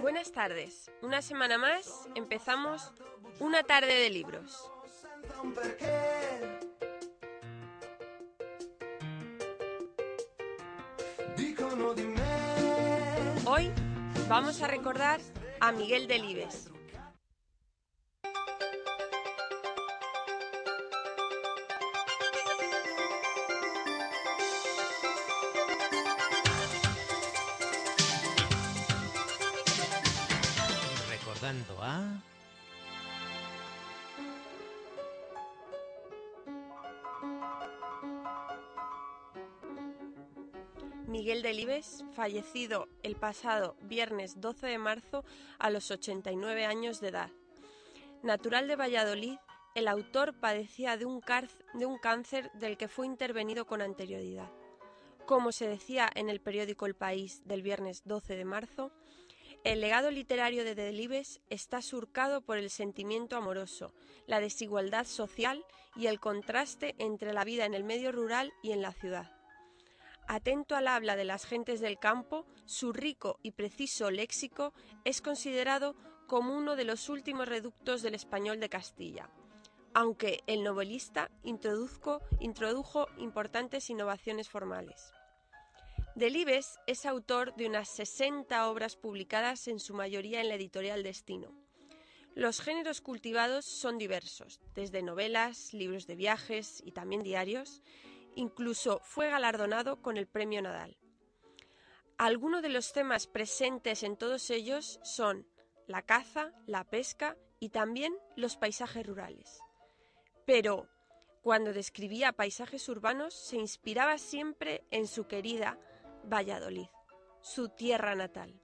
Buenas tardes. Una semana más empezamos una tarde de libros. Hoy vamos a recordar a Miguel Delibes. Fallecido el pasado viernes 12 de marzo a los 89 años de edad. Natural de Valladolid, el autor padecía de un, cáncer del que fue intervenido con anterioridad. Como se decía en el periódico El País del viernes 12 de marzo, el legado literario de Delibes está surcado por el sentimiento amoroso, la desigualdad social y el contraste entre la vida en el medio rural y en la ciudad. Atento al habla de las gentes del campo, su rico y preciso léxico es considerado como uno de los últimos reductos del español de Castilla, aunque el novelista introdujo importantes innovaciones formales. Delibes es autor de unas 60 obras publicadas en su mayoría en la editorial Destino. Los géneros cultivados son diversos, desde novelas, libros de viajes y también diarios, Incluso fue galardonado con el Premio Nadal. Algunos de los temas presentes en todos ellos son la caza, la pesca y también los paisajes rurales. Pero cuando describía paisajes urbanos se inspiraba siempre en su querida Valladolid, su tierra natal.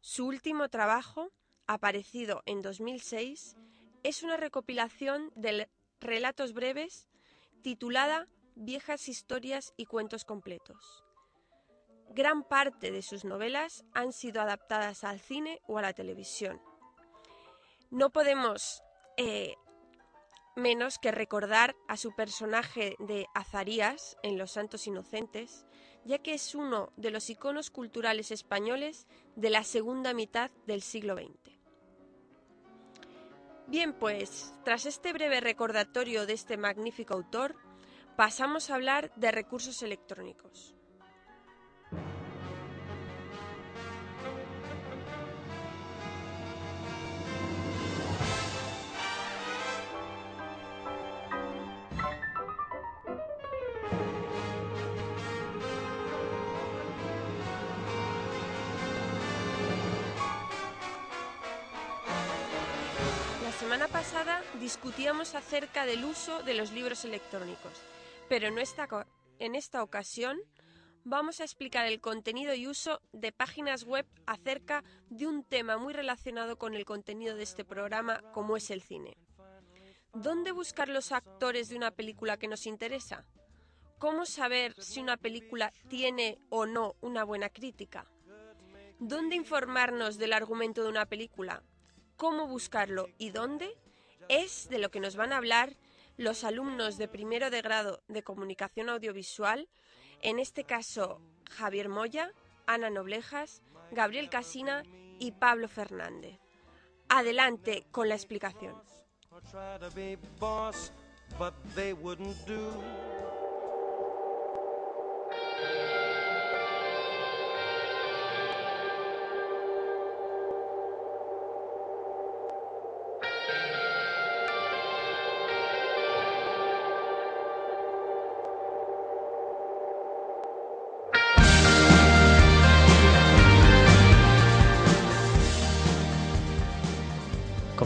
Su último trabajo, aparecido en 2006, es una recopilación de relatos breves titulada viejas historias y cuentos completos. Gran parte de sus novelas han sido adaptadas al cine o a la televisión. No podemos eh, menos que recordar a su personaje de Azarías en Los Santos Inocentes, ya que es uno de los iconos culturales españoles de la segunda mitad del siglo XX. Bien, pues, tras este breve recordatorio de este magnífico autor, pasamos a hablar de recursos electrónicos. La semana pasada discutíamos acerca del uso de los libros electrónicos pero en esta, en esta ocasión vamos a explicar el contenido y uso de páginas web acerca de un tema muy relacionado con el contenido de este programa como es el cine. ¿Dónde buscar los actores de una película que nos interesa? ¿Cómo saber si una película tiene o no una buena crítica? ¿Dónde informarnos del argumento de una película? ¿Cómo buscarlo y dónde? Es de lo que nos van a hablar los alumnos de primero de grado de comunicación audiovisual, en este caso Javier Moya, Ana Noblejas, Gabriel Casina y Pablo Fernández. Adelante con la explicación.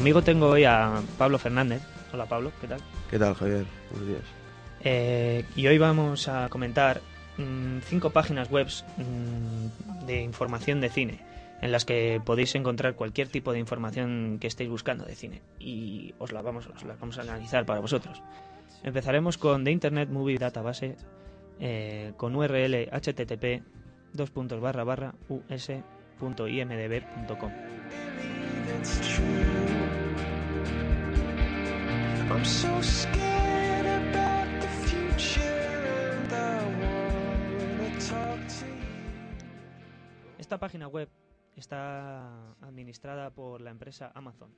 Conmigo tengo hoy a Pablo Fernández. Hola Pablo, ¿qué tal? ¿Qué tal Javier? Buenos días. Eh, y hoy vamos a comentar mmm, cinco páginas web mmm, de información de cine en las que podéis encontrar cualquier tipo de información que estéis buscando de cine y os la vamos, os la vamos a analizar para vosotros. Empezaremos con The Internet Movie Database eh, con URL http dos puntos barra barra us.imdb.com. Esta página web está administrada por la empresa Amazon,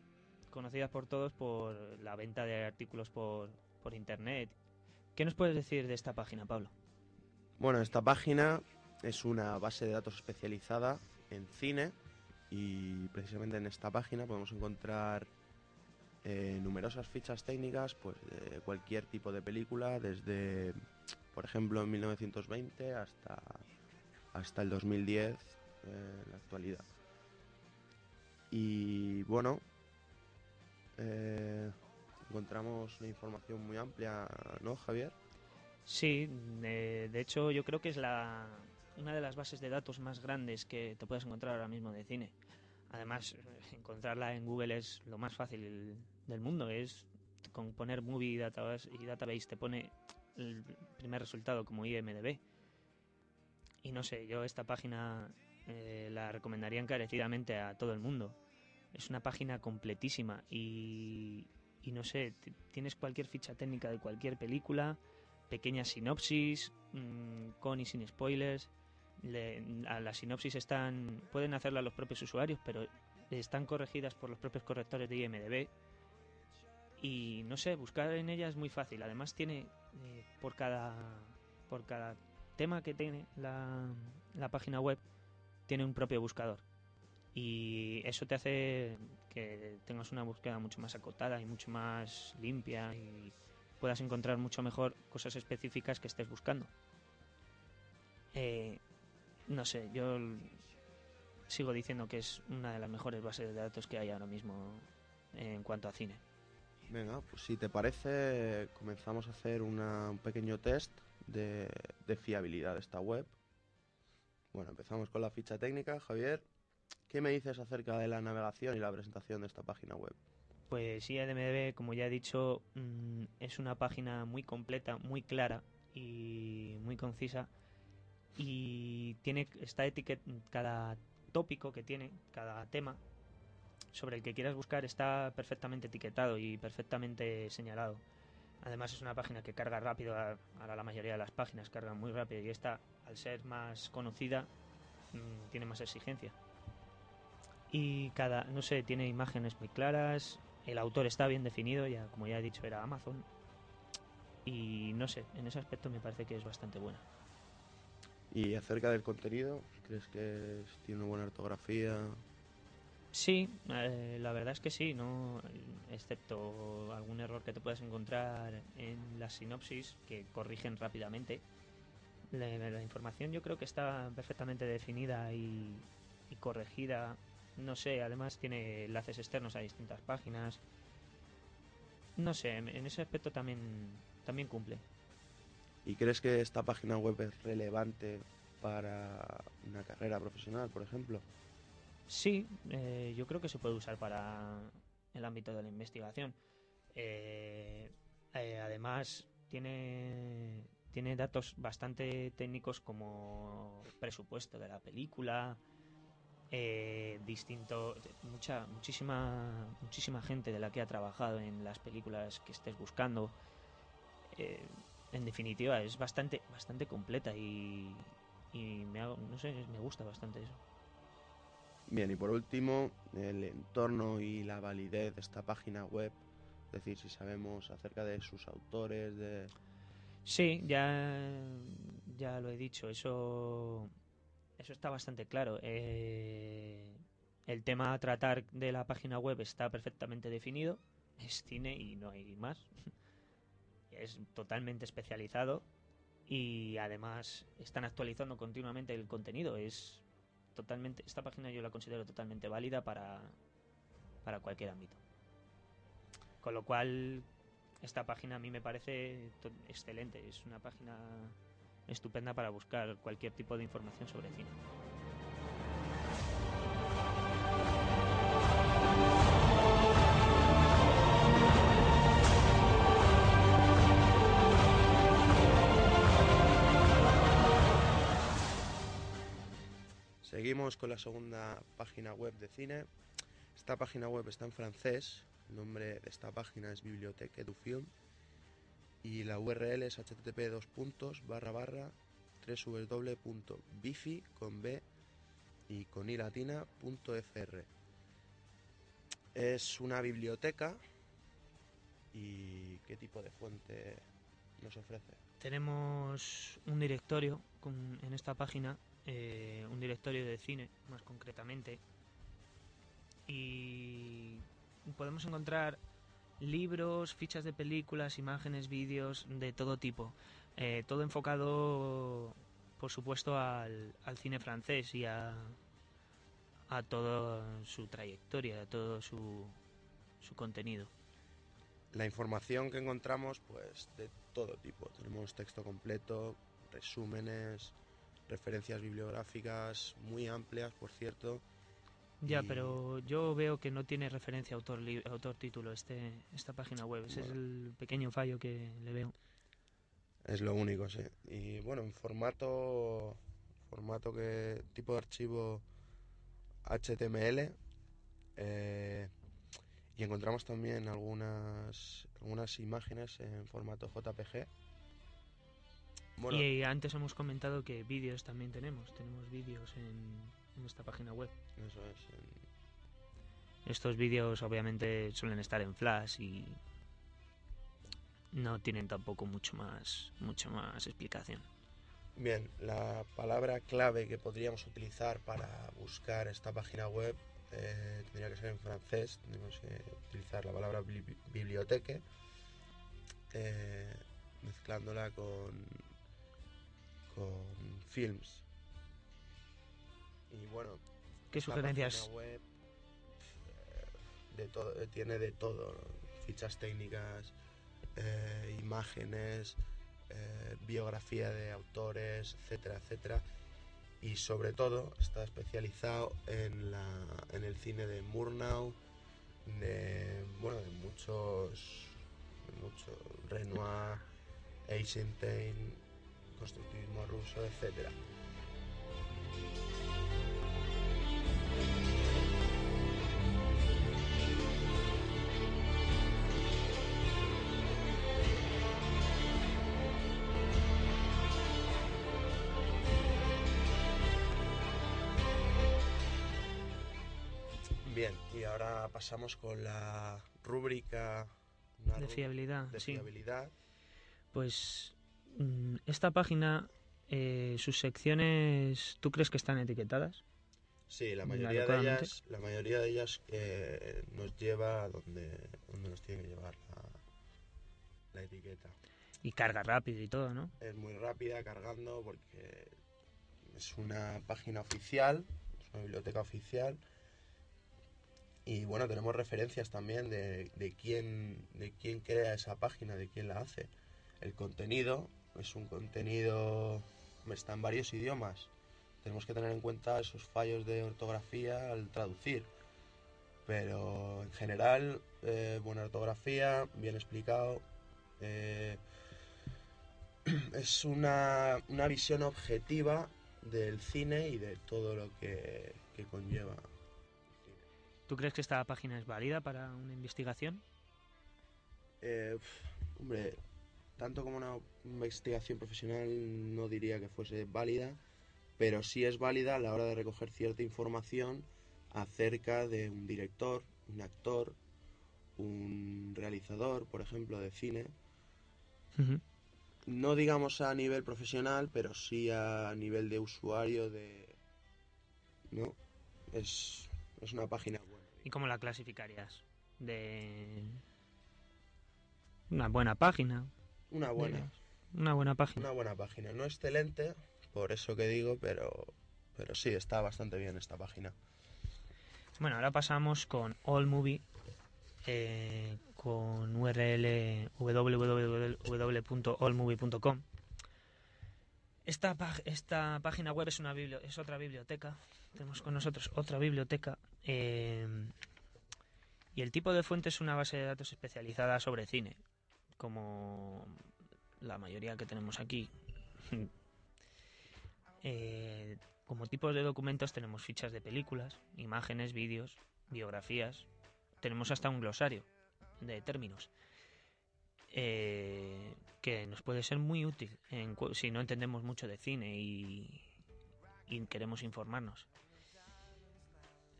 conocida por todos por la venta de artículos por, por Internet. ¿Qué nos puedes decir de esta página, Pablo? Bueno, esta página es una base de datos especializada en cine y precisamente en esta página podemos encontrar eh, numerosas fichas técnicas pues de cualquier tipo de película desde por ejemplo en 1920 hasta hasta el 2010 eh, en la actualidad y bueno eh, encontramos una información muy amplia no Javier Sí, de, de hecho yo creo que es la, una de las bases de datos más grandes que te puedes encontrar ahora mismo de cine. Además, encontrarla en Google es lo más fácil del mundo. Es con poner movie database y database te pone el primer resultado como IMDB. Y no sé, yo esta página eh, la recomendaría encarecidamente a todo el mundo. Es una página completísima y, y no sé, tienes cualquier ficha técnica de cualquier película, pequeña sinopsis, mmm, con y sin spoilers. Le, a la sinopsis están pueden hacerla los propios usuarios, pero están corregidas por los propios correctores de IMDb. Y no sé, buscar en ella es muy fácil. Además tiene eh, por cada por cada tema que tiene la, la página web tiene un propio buscador. Y eso te hace que tengas una búsqueda mucho más acotada y mucho más limpia y puedas encontrar mucho mejor cosas específicas que estés buscando. Eh, no sé, yo sigo diciendo que es una de las mejores bases de datos que hay ahora mismo en cuanto a cine. Venga, pues si te parece, comenzamos a hacer una, un pequeño test de, fiabilidad de esta web. Bueno, empezamos con la ficha técnica. Javier, ¿qué me dices acerca de la navegación y la presentación de esta página web? Pues IMDb, como ya he dicho, mmm, es una página muy completa, muy clara y muy concisa. Y tiene está etiquet cada tópico que tiene, cada tema sobre el que quieras buscar está perfectamente etiquetado y perfectamente señalado. Además es una página que carga rápido, ahora la mayoría de las páginas cargan muy rápido y esta, al ser más conocida, mmm, tiene más exigencia. Y cada, no sé, tiene imágenes muy claras, el autor está bien definido, ya como ya he dicho era Amazon. Y no sé, en ese aspecto me parece que es bastante buena. ¿Y acerca del contenido? ¿Crees que tiene buena ortografía? Sí, eh, la verdad es que sí, no, excepto algún error que te puedas encontrar en la sinopsis que corrigen rápidamente. La, la información yo creo que está perfectamente definida y, y corregida no sé, además tiene enlaces externos a distintas páginas. No sé, en ese aspecto también, también cumple. ¿Y crees que esta página web es relevante para una carrera profesional, por ejemplo? Sí, eh, yo creo que se puede usar para el ámbito de la investigación. Eh, eh, además, tiene, tiene datos bastante técnicos como presupuesto de la película, eh, distinto mucha muchísima muchísima gente de la que ha trabajado en las películas que estés buscando eh, en definitiva es bastante bastante completa y, y me hago, no sé me gusta bastante eso bien y por último el entorno y la validez de esta página web es decir si sabemos acerca de sus autores de sí ya ya lo he dicho eso eso está bastante claro. Eh, el tema a tratar de la página web está perfectamente definido. Es cine y no hay más. es totalmente especializado y además están actualizando continuamente el contenido. Es totalmente esta página yo la considero totalmente válida para para cualquier ámbito. Con lo cual esta página a mí me parece excelente. Es una página estupenda para buscar cualquier tipo de información sobre cine. Seguimos con la segunda página web de cine. Esta página web está en francés. El nombre de esta página es Bibliothèque du Film y la URL es http dos puntos barra barra www.bifi con b y conilatina.fr. Es una biblioteca y ¿qué tipo de fuente nos ofrece? Tenemos un directorio con- en esta página, eh, un directorio de cine, más concretamente, y podemos encontrar libros, fichas de películas, imágenes, vídeos de todo tipo, Eh, todo enfocado, por supuesto, al, al cine francés y a, a toda su trayectoria, a todo su, su contenido. La información que encontramos, pues de todo tipo. Tenemos texto completo, resúmenes, referencias bibliográficas muy amplias, por cierto. Ya, Y- pero yo veo que no tiene referencia autor autor título este esta página web. Ese es el pequeño fallo que le veo. Es lo único, sí. Y bueno, en formato, formato que tipo de archivo HTML. eh, y encontramos también algunas, algunas imágenes en formato JPG. Bueno, Y antes hemos comentado que vídeos también tenemos. Tenemos vídeos en, en esta página web. eso es. en- Estos vídeos obviamente suelen estar en Flash y no tienen tampoco mucho más mucho más explicación. Bien, la palabra clave que podríamos utilizar para buscar esta página web eh, tendría que ser en francés. Tenemos que utilizar la palabra bibli- biblioteque, eh, mezclándola con, con films. Y bueno, ¿Qué sugerencias? web eh, de todo, eh, tiene de todo, ¿no? fichas técnicas, eh, imágenes, eh, biografía de autores, etcétera, etcétera. Y sobre todo está especializado en, la, en el cine de Murnau, de, bueno, de muchos, de muchos Renoir, Eisenstein, constructivismo ruso, etcétera. Bien, y ahora pasamos con la rúbrica De fiabilidad, de sí. fiabilidad. Pues esta página, eh, sus secciones, ¿tú crees que están etiquetadas? Sí, la Mm, mayoría de ellas, la mayoría de ellas eh, nos lleva a donde, donde nos tiene que llevar la, la etiqueta. Y carga rápido y todo, ¿no? Es muy rápida cargando porque es una página oficial, es una biblioteca oficial. Y bueno, tenemos referencias también de, de quién, de quién crea esa página, de quién la hace. El contenido es un contenido, está en varios idiomas. Tenemos que tener en cuenta esos fallos de ortografía al traducir. Pero en general, eh, buena ortografía, bien explicado. eh, es una, una visión objetiva del cine y de todo lo que, que conlleva. ¿Tú crees que esta página es válida para una investigación? Eh, hombre, tanto como una investigación profesional no diría que fuese válida, pero sí es válida a la hora de recoger cierta información acerca de un director, un actor, un realizador, por ejemplo, de cine. No digamos a nivel profesional, pero sí a nivel de usuario de... ¿No? Es, es una página buena. ¿Y cómo la clasificarías? De una buena página. Una buena. Una buena página. Una buena página. No excelente, por eso que digo, pero, pero sí, está bastante bien esta página. Bueno, ahora pasamos con AllMovie, eh, con URL www.allmovie.com. Esta, esta página web es, una es otra biblioteca. Tenemos con nosotros otra biblioteca. eh, y el tipo de fuente es una base de datos especializada sobre cine, como la mayoría que tenemos aquí. Eh, como tipos de documentos tenemos fichas de películas, imágenes, vídeos, biografías. Tenemos hasta un glosario de términos eh, que nos puede ser muy útil en si no entendemos mucho de cine y, y queremos informarnos.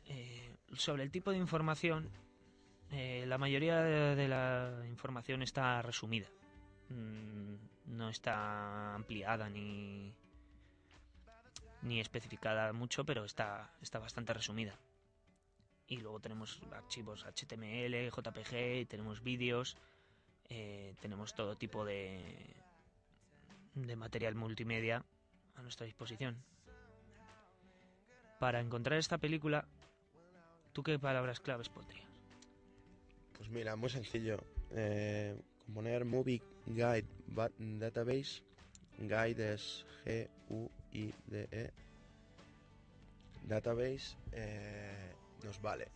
Eh, sobre el tipo de información, eh, la mayoría de, la información está resumida. Mm, no está ampliada ni, ni especificada mucho, pero está, está bastante resumida. Y luego tenemos archivos HTML, JPG, tenemos vídeos, eh, tenemos todo tipo de, de material multimedia a nuestra disposición. Para encontrar esta película, ¿tú qué palabras claves pondrías? Pues mira, muy sencillo. Eh, poner Movie Guide Ba- Database. Guide es G-U-I-D-E. Database eh, nos vale.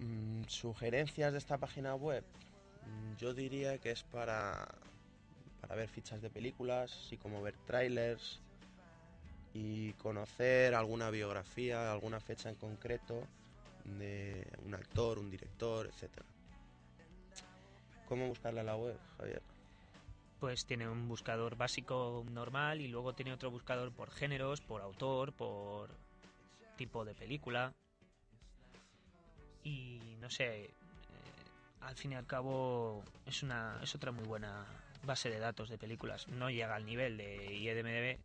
Mm, Sugerencias de esta página web. Mm, Yo diría que es para, para ver fichas de películas, así como ver trailers y conocer alguna biografía, alguna fecha en concreto de un actor, un director, etcétera. ¿Cómo buscarla en la web, Javier? Pues tiene un buscador básico normal y luego tiene otro buscador por géneros, por autor, por tipo de película. Y no sé, eh, al fin y al cabo es una es otra muy buena base de datos de películas. No llega al nivel de IMDb,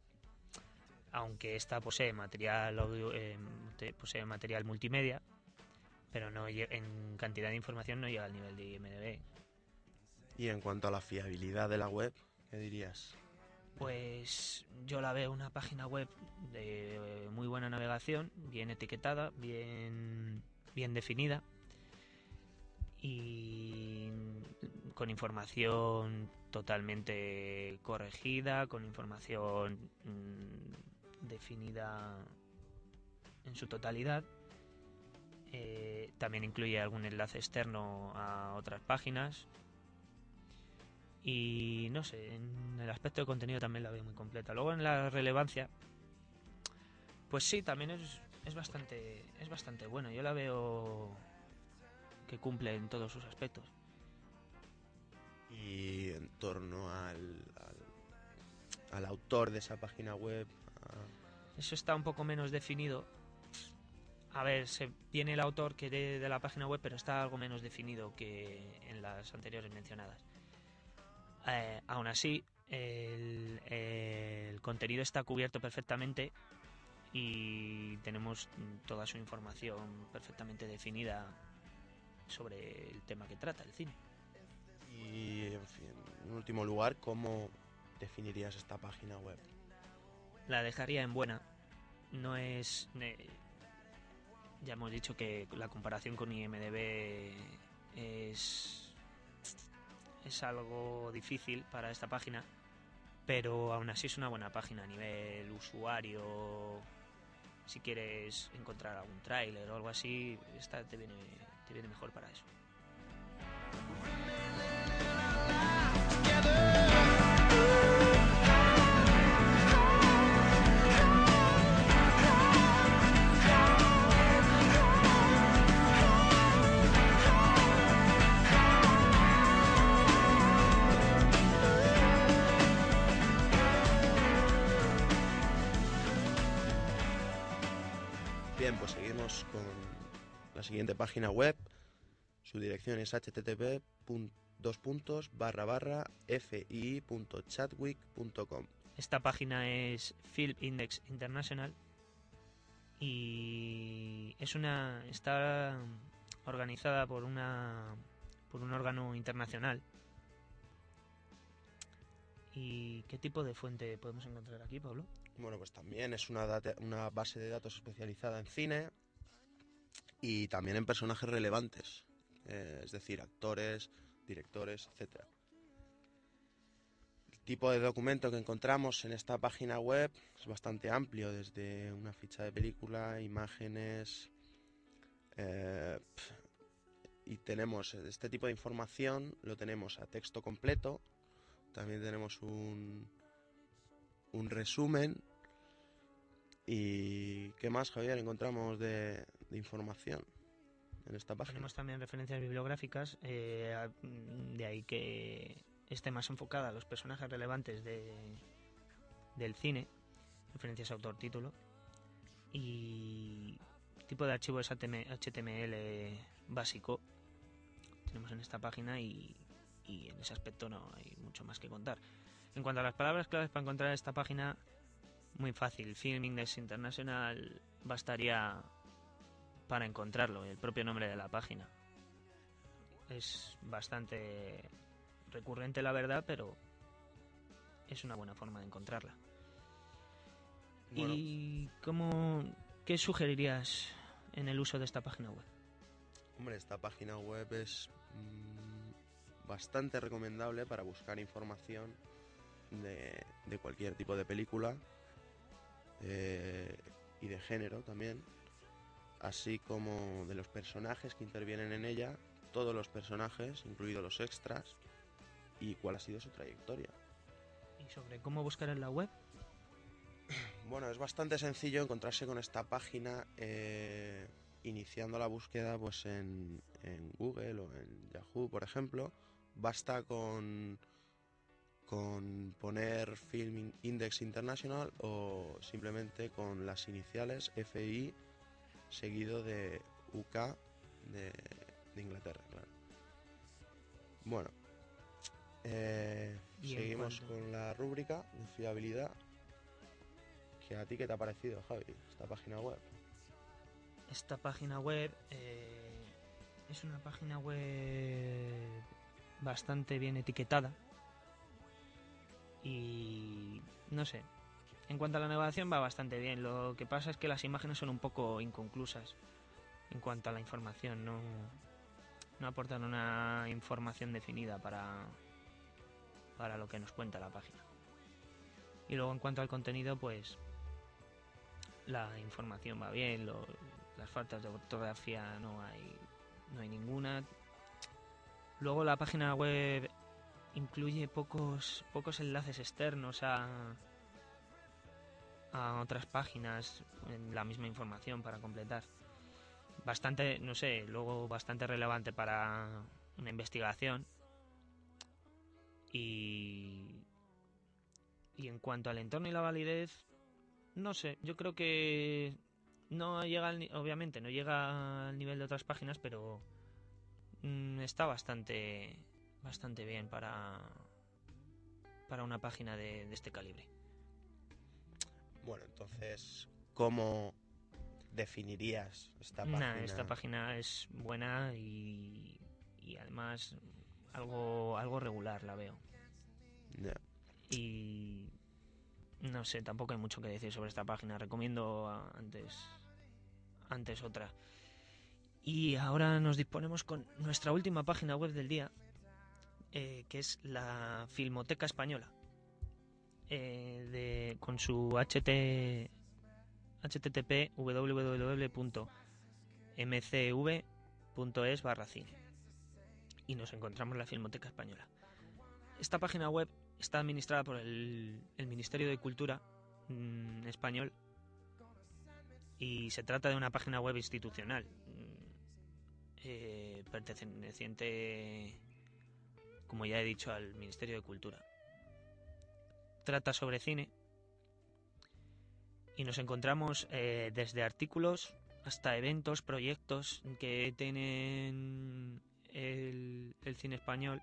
aunque esta posee material audio, eh, posee material multimedia, pero no en cantidad de información no llega al nivel de IMDb. Y en cuanto a la fiabilidad de la web, ¿qué dirías? Pues yo la veo una página web de muy buena navegación, bien etiquetada, bien, bien definida y con información totalmente corregida, con información mm, definida en su totalidad. Eh, también incluye algún enlace externo a otras páginas y no sé, en el aspecto de contenido también la veo muy completa. Luego en la relevancia, pues sí, también es, es bastante es bastante bueno. Yo la veo que cumple en todos sus aspectos. Y en torno al, al, al autor de esa página web, a- Eso está un poco menos definido. A ver, se viene el autor que de, de la página web, pero está algo menos definido que en las anteriores mencionadas. Eh, aún así, el, el contenido está cubierto perfectamente y tenemos toda su información perfectamente definida sobre el tema que trata, el cine. y en fin, en último lugar, ¿cómo definirías esta página web? La dejaría en buena. No es. eh, ya hemos dicho que la comparación con IMDB es. Es algo difícil para esta página. Pero aún así es una buena página a nivel usuario. Si quieres encontrar algún tráiler o algo así, esta te viene, te viene mejor para eso. Siguiente página web. Su dirección es http dos puntos barra barra fi.chatwick.com. Esta página es Film Index International y es una está organizada por una por un órgano internacional. ¿Y qué tipo de fuente podemos encontrar aquí, Pablo? Bueno, pues también es una, data- una base de datos especializada en cine y también en personajes relevantes, eh, es decir, actores, directores, etc. El tipo de documento que encontramos en esta página web es bastante amplio, desde una ficha de película, imágenes, eh, y tenemos este tipo de información, lo tenemos a texto completo, también tenemos un, un resumen. ¿Y qué más, Javier, encontramos de, de información en esta página? Tenemos también referencias bibliográficas, eh, de ahí que esté más enfocada a los personajes relevantes de, del cine, referencias autor-título, y tipo de archivo es HTML básico. Tenemos en esta página y, y en ese aspecto no hay mucho más que contar. En cuanto a las palabras claves para encontrar esta página, muy fácil. Film Index International bastaría para encontrarlo, el propio nombre de la página. Es bastante recurrente la verdad, pero es una buena forma de encontrarla. ¿Y cómo, qué sugerirías en el uso de esta página web? Hombre, esta página web es mm, bastante recomendable para buscar información de, de cualquier tipo de película eh, y de género también, así como de los personajes que intervienen en ella, todos los personajes, incluidos los extras, y cuál ha sido su trayectoria. ¿Y sobre cómo buscar en la web? Bueno, es bastante sencillo encontrarse con esta página eh, iniciando la búsqueda pues en, en, Google o en Yahoo, por ejemplo. Basta con, con poner Film Index International o simplemente con las iniciales FI seguido de UK de, de Inglaterra, claro. Bueno, eh, seguimos con la rúbrica de fiabilidad. ¿Que ¿A ti qué te ha parecido, Javi, esta página web? Esta página web eh, es una página web bastante bien etiquetada. Y no sé, en cuanto a la navegación va bastante bien. Lo que pasa es que las imágenes son un poco inconclusas en cuanto a la información. No, no aportan una información definida para, para lo que nos cuenta la página. Y luego en cuanto al contenido, pues la información va bien, las faltas de ortografía no hay, no hay ninguna. Luego la página web incluye pocos, pocos enlaces externos a, a otras páginas en la misma información para completar. Bastante, no sé, luego bastante relevante para una investigación y, y en cuanto al entorno y la validez, no sé, yo creo que no llega, al, obviamente, no llega al nivel de otras páginas, pero mm, está bastante, bastante bien para, para una página de, de este calibre. Bueno, entonces, ¿cómo definirías esta página? Nah, esta página es buena y, y además algo, algo regular la veo. Yeah. Y no sé, tampoco hay mucho que decir sobre esta página. Recomiendo antes, antes otra. Y ahora nos disponemos con nuestra última página web del día, eh, que es la Filmoteca Española. Eh, de, con su HT, http www.mcv.es barra cine y nos encontramos la Filmoteca Española. Esta página web está administrada por el, el Ministerio de Cultura mmm, español y se trata de una página web institucional eh, perteneciente, como ya he dicho, al Ministerio de Cultura. Trata sobre cine y nos encontramos eh, desde artículos hasta eventos, proyectos que tienen el, el cine español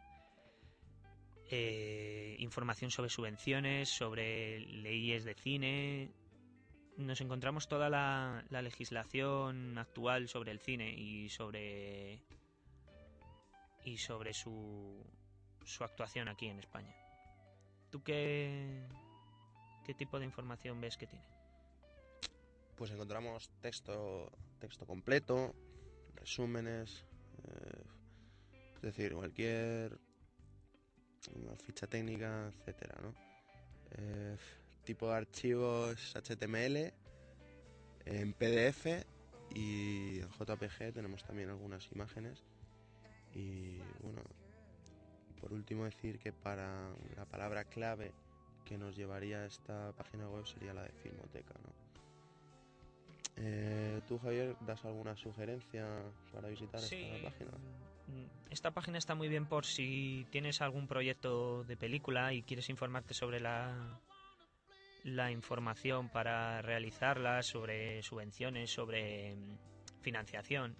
eh, información sobre subvenciones, sobre leyes de cine. Nos encontramos toda la, la, legislación actual sobre el cine y sobre y sobre su, su actuación aquí en España. ¿Tú qué, qué tipo de información ves que tiene? Pues encontramos texto, texto completo, resúmenes, eh, es decir, cualquier ficha técnica, etcétera, ¿no? Eh, tipo de archivos HTML, en PDF y en JPG tenemos también algunas imágenes. Y bueno, por último decir que para la palabra clave que nos llevaría a esta página web sería la de Filmoteca, ¿no? Eh, ¿Tú, Javier, das alguna sugerencia para visitar sí. esta página? Esta página está muy bien por si tienes algún proyecto de película y quieres informarte sobre la, la información para realizarla, sobre subvenciones, sobre financiación.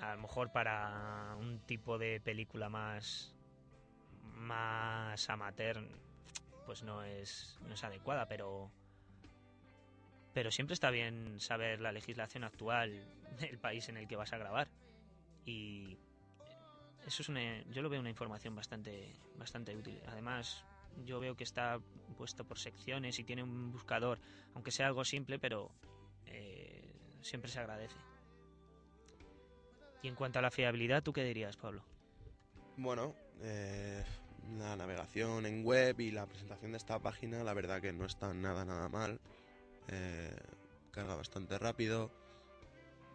A lo mejor para un tipo de película más más amateur pues no es no es adecuada, pero pero siempre está bien saber la legislación actual del país en el que vas a grabar y eso es una, yo lo veo una información bastante bastante útil. Además, yo veo que está puesto por secciones y tiene un buscador, aunque sea algo simple, pero eh, siempre se agradece. Y en cuanto a la fiabilidad, ¿tú qué dirías, Pablo? Bueno, eh, la navegación en web y la presentación de esta página, la verdad que no está nada, nada mal. Eh, carga bastante rápido,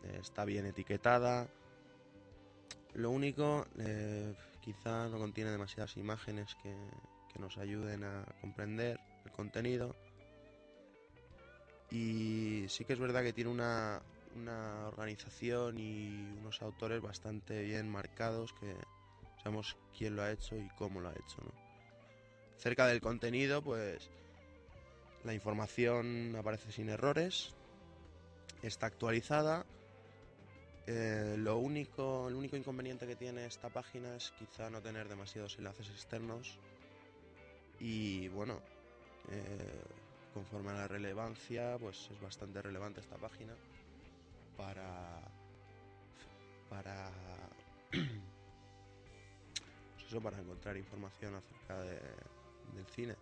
eh, está bien etiquetada. Lo único, quizá no contiene demasiadas imágenes que, que nos ayuden a comprender el contenido. Y sí que es verdad que tiene una, una organización y unos autores bastante bien marcados que sabemos quién lo ha hecho y cómo lo ha hecho. ¿no? Cerca del contenido, pues la información aparece sin errores, está actualizada. Eh, lo único, el único inconveniente que tiene esta página es quizá no tener demasiados enlaces externos y bueno, eh, conforme a la relevancia, pues es bastante relevante esta página para para pues eso, para encontrar información acerca de, del cine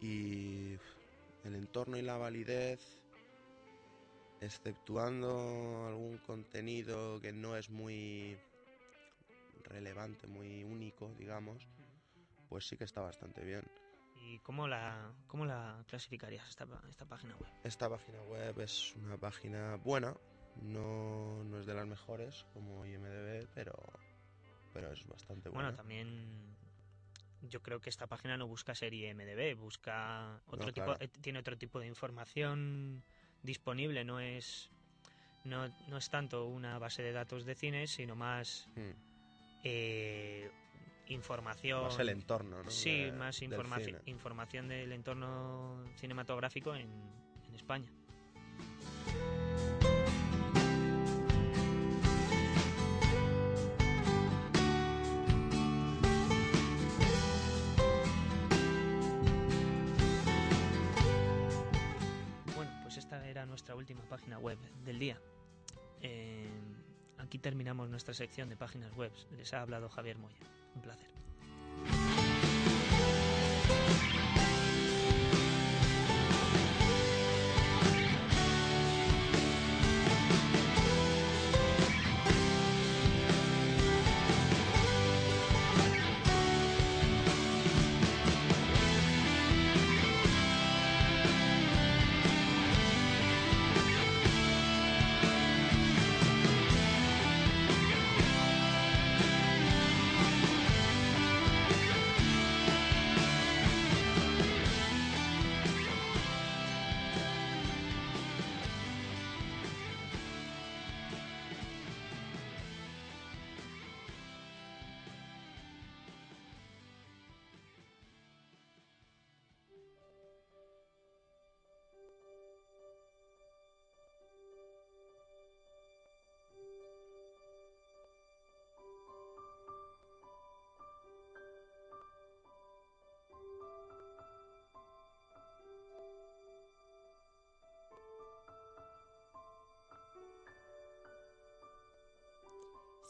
y el entorno y la validez exceptuando algún contenido que no es muy relevante, muy único, digamos, pues sí que está bastante bien. ¿Y cómo la, cómo la clasificarías esta, esta página web? Esta página web es una página buena, no, no es de las mejores como IMDB, pero, pero es bastante buena. Bueno, también yo creo que esta página no busca ser IMDB, busca otro No, tipo, claro. eh, tiene otro tipo de información disponible, no es no, no es tanto una base de datos de cine, sino más Hmm. eh, información. Más el entorno, ¿no? Sí, de- más del información, información del entorno cinematográfico en, en España. Bueno, pues esta era nuestra última página web del día. Eh, aquí terminamos nuestra sección de páginas web. Les ha hablado Javier Moya. Un placer.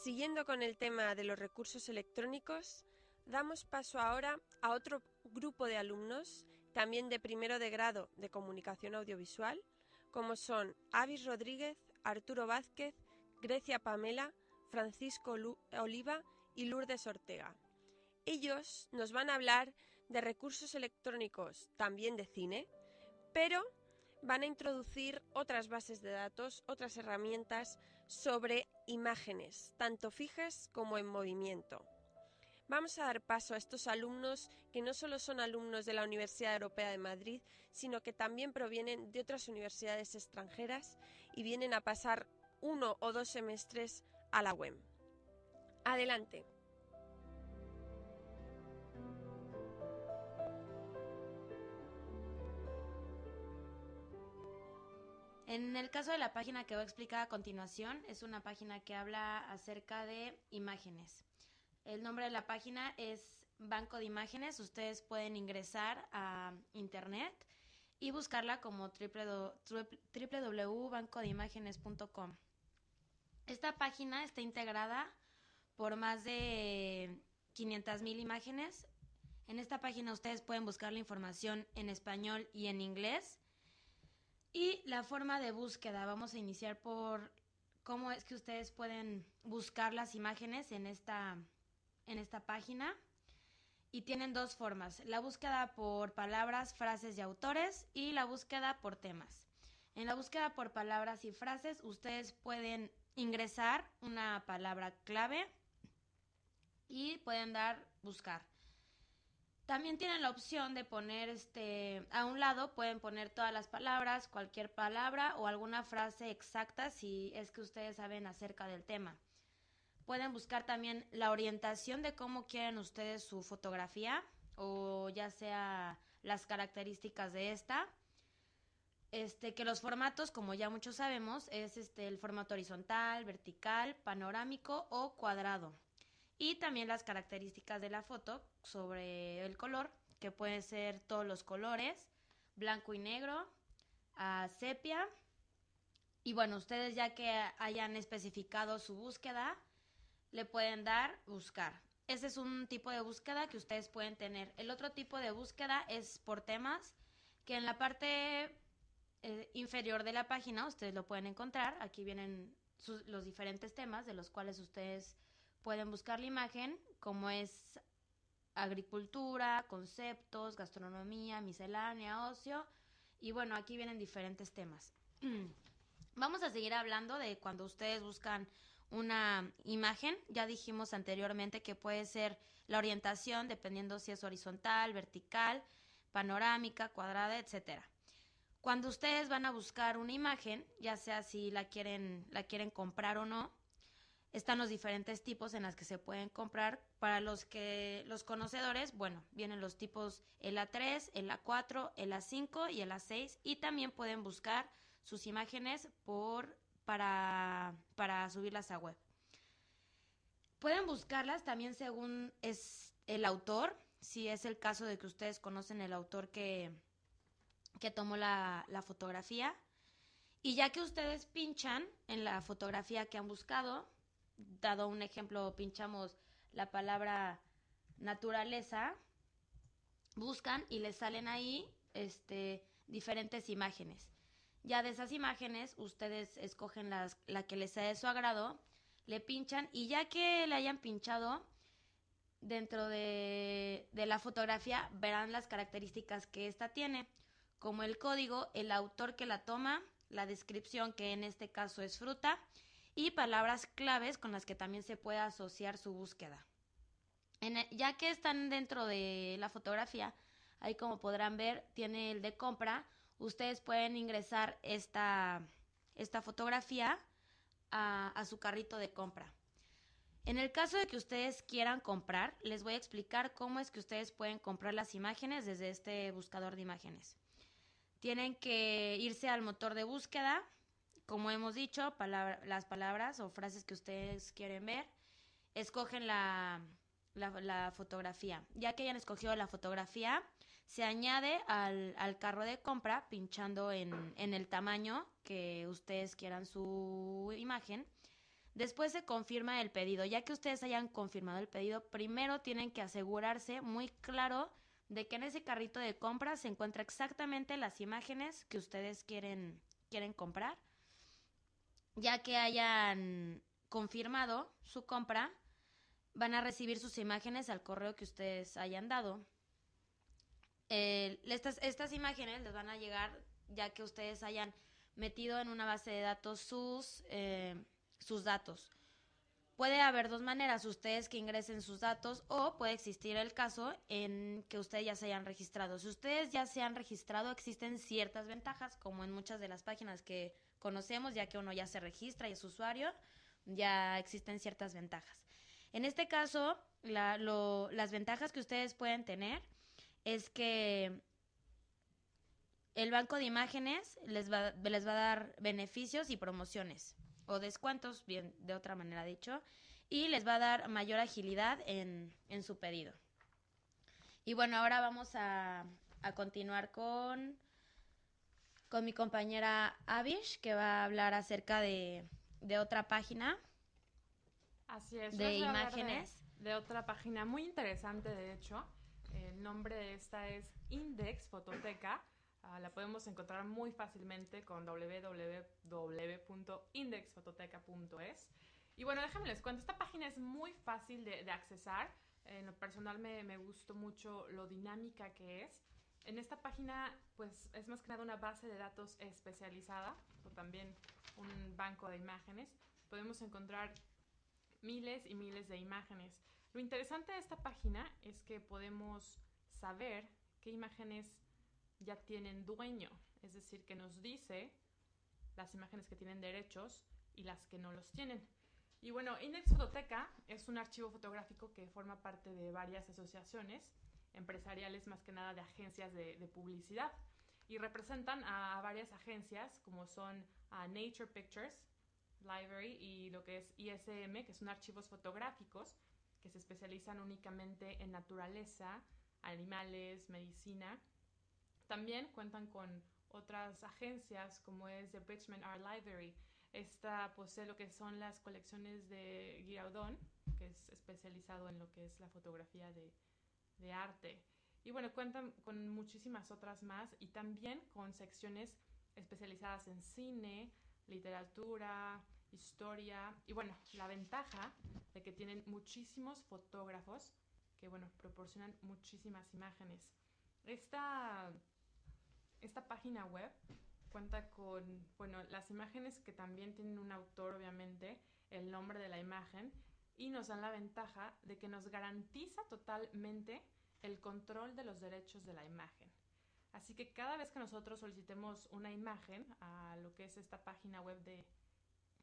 Siguiendo con el tema de los recursos electrónicos, damos paso ahora a otro grupo de alumnos, también de primero de grado de comunicación audiovisual, como son Avis Rodríguez, Arturo Vázquez, Grecia Pamela, Francisco Oliva y Lourdes Ortega. Ellos nos van a hablar de recursos electrónicos, también de cine, pero van a introducir otras bases de datos, otras herramientas sobre imágenes, tanto fijas como en movimiento. Vamos a dar paso a estos alumnos que no solo son alumnos de la Universidad Europea de Madrid, sino que también provienen de otras universidades extranjeras y vienen a pasar uno o dos semestres a la UEM. Adelante. En el caso de la página que voy a explicar a continuación, es una página que habla acerca de imágenes. El nombre de la página es Banco de Imágenes. Ustedes pueden ingresar a internet y buscarla como www.bancodeimágenes.com. Esta página está integrada por más de 500.000 imágenes. En esta página ustedes pueden buscar la información en español y en inglés. Y la forma de búsqueda, vamos a iniciar por cómo es que ustedes pueden buscar las imágenes en esta, en esta página. Y tienen dos formas, la búsqueda por palabras, frases y autores y la búsqueda por temas. En la búsqueda por palabras y frases ustedes pueden ingresar una palabra clave y pueden dar buscar. También tienen la opción de poner este a un lado pueden poner todas las palabras, cualquier palabra o alguna frase exacta si es que ustedes saben acerca del tema. Pueden buscar también la orientación de cómo quieren ustedes su fotografía o ya sea las características de esta. Este que los formatos, como ya muchos sabemos, es este el formato horizontal, vertical, panorámico o cuadrado y también las características de la foto sobre el color, que pueden ser todos los colores, blanco y negro, a sepia. Y bueno, ustedes ya que hayan especificado su búsqueda, le pueden dar buscar. Ese es un tipo de búsqueda que ustedes pueden tener. El otro tipo de búsqueda es por temas, que en la parte eh, inferior de la página ustedes lo pueden encontrar. Aquí vienen los diferentes temas de los cuales ustedes pueden buscar la imagen, como es agricultura, conceptos, gastronomía, miscelánea, ocio. Y bueno, aquí vienen diferentes temas. Vamos a seguir hablando de cuando ustedes buscan una imagen. Ya dijimos anteriormente que puede ser la orientación, dependiendo si es horizontal, vertical, panorámica, cuadrada, etcétera. Cuando ustedes van a buscar una imagen, ya sea si la quieren, la quieren comprar o no, están los diferentes tipos en las que se pueden comprar. Para los que los conocedores, bueno, vienen los tipos el A3, el A4, el A5 y el A6 y también pueden buscar sus imágenes por para para subirlas a web. Pueden buscarlas también según es el autor, si es el caso de que ustedes conocen el autor que, que tomó la, la fotografía. Y ya que ustedes pinchan en la fotografía que han buscado, dado un ejemplo, pinchamos la palabra naturaleza, buscan y les salen ahí este, diferentes imágenes. Ya de esas imágenes, ustedes escogen las, la que les sea de su agrado, le pinchan y ya que le hayan pinchado, dentro de, de la fotografía verán las características que ésta tiene, como el código, el autor que la toma, la descripción, que en este caso es fruta, y palabras claves con las que también se puede asociar su búsqueda. E, ya que están dentro de la fotografía, ahí como podrán ver, tiene el de compra. Ustedes pueden ingresar esta, esta fotografía a, a su carrito de compra. En el caso de que ustedes quieran comprar, les voy a explicar cómo es que ustedes pueden comprar las imágenes desde este buscador de imágenes. Tienen que irse al motor de búsqueda, como hemos dicho, las palabras o frases que ustedes quieren ver, escogen la, la, fotografía. Ya que hayan escogido la fotografía, se añade al, al carro de compra pinchando en, en, el tamaño que ustedes quieran su imagen. Después se confirma el pedido. Ya que ustedes hayan confirmado el pedido, primero tienen que asegurarse muy claro de que en ese carrito de compra se encuentra exactamente las imágenes que ustedes quieren, quieren comprar ya que hayan confirmado su compra, van a recibir sus imágenes al correo que ustedes hayan dado. estas, estas imágenes les van a llegar ya que ustedes hayan metido en una base de datos sus, eh, sus datos. Puede haber dos maneras, ustedes que ingresen sus datos o puede existir el caso en que ustedes ya se hayan registrado. Si ustedes ya se han registrado, existen ciertas ventajas, como en muchas de las páginas que conocemos, ya que uno ya se registra y es usuario, ya existen ciertas ventajas. En este caso, las ventajas que ustedes pueden tener es que el banco de imágenes les va, les va a dar beneficios y promociones o descuentos, bien, de otra manera dicho, y les va a dar mayor agilidad en, en su pedido. Y bueno, ahora vamos a, a continuar con, con mi compañera Avish, que va a hablar acerca de, de otra página Así es. de imágenes. De, de otra página muy interesante, de hecho. El nombre de esta es Index Fototeca. Ah, la podemos encontrar muy fácilmente con www.indexfototeca.es. Y bueno, déjenme les cuento, esta página es muy fácil de, de accesar. En lo personal me, me gustó mucho lo dinámica que es. En esta página, pues es más que nada una base de datos especializada o también un banco de imágenes. Podemos encontrar miles y miles de imágenes. Lo interesante de esta página es que podemos saber qué imágenes ya tienen dueño, es decir, que nos dice las imágenes que tienen derechos y las que no los tienen. Y bueno, Index Fototeca es un archivo fotográfico que forma parte de varias asociaciones empresariales, más que nada de agencias de, de publicidad, y representan a, a varias agencias como son a Nature Pictures, Library y lo que es ISM, que son archivos fotográficos que se especializan únicamente en naturaleza, animales, medicina. También cuentan con otras agencias como es The Bridgman Art Library. Esta posee lo que son las colecciones de Giraudon, que es especializado en lo que es la fotografía de, de arte. Y bueno, cuentan con muchísimas otras más y también con secciones especializadas en cine, literatura, historia y bueno, la ventaja de que tienen muchísimos fotógrafos que bueno, proporcionan muchísimas imágenes. Esta, esta página web cuenta con, bueno, las imágenes que también tienen un autor, obviamente, el nombre de la imagen, y nos dan la ventaja de que nos garantiza totalmente el control de los derechos de la imagen. Así que cada vez que nosotros solicitemos una imagen a lo que es esta página web de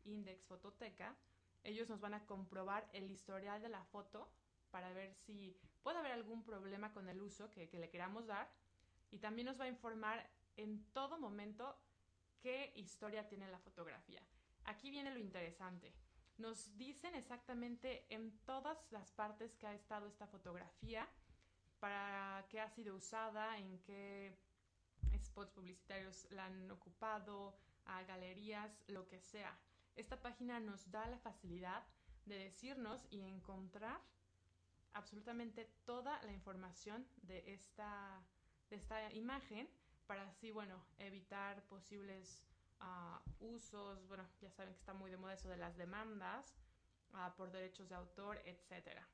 Index Fototeca, ellos nos van a comprobar el historial de la foto para ver si puede haber algún problema con el uso que, que le queramos dar y también nos va a informar en todo momento qué historia tiene la fotografía. Aquí viene lo interesante. Nos dicen exactamente en todas las partes que ha estado esta fotografía, para qué ha sido usada, en qué spots publicitarios la han ocupado, a galerías, lo que sea. Esta página nos da la facilidad de decirnos y encontrar absolutamente toda la información de esta, de esta imagen para así, bueno, evitar posibles usos, bueno, ya saben que está muy de moda eso de las demandas por derechos de autor, etcétera.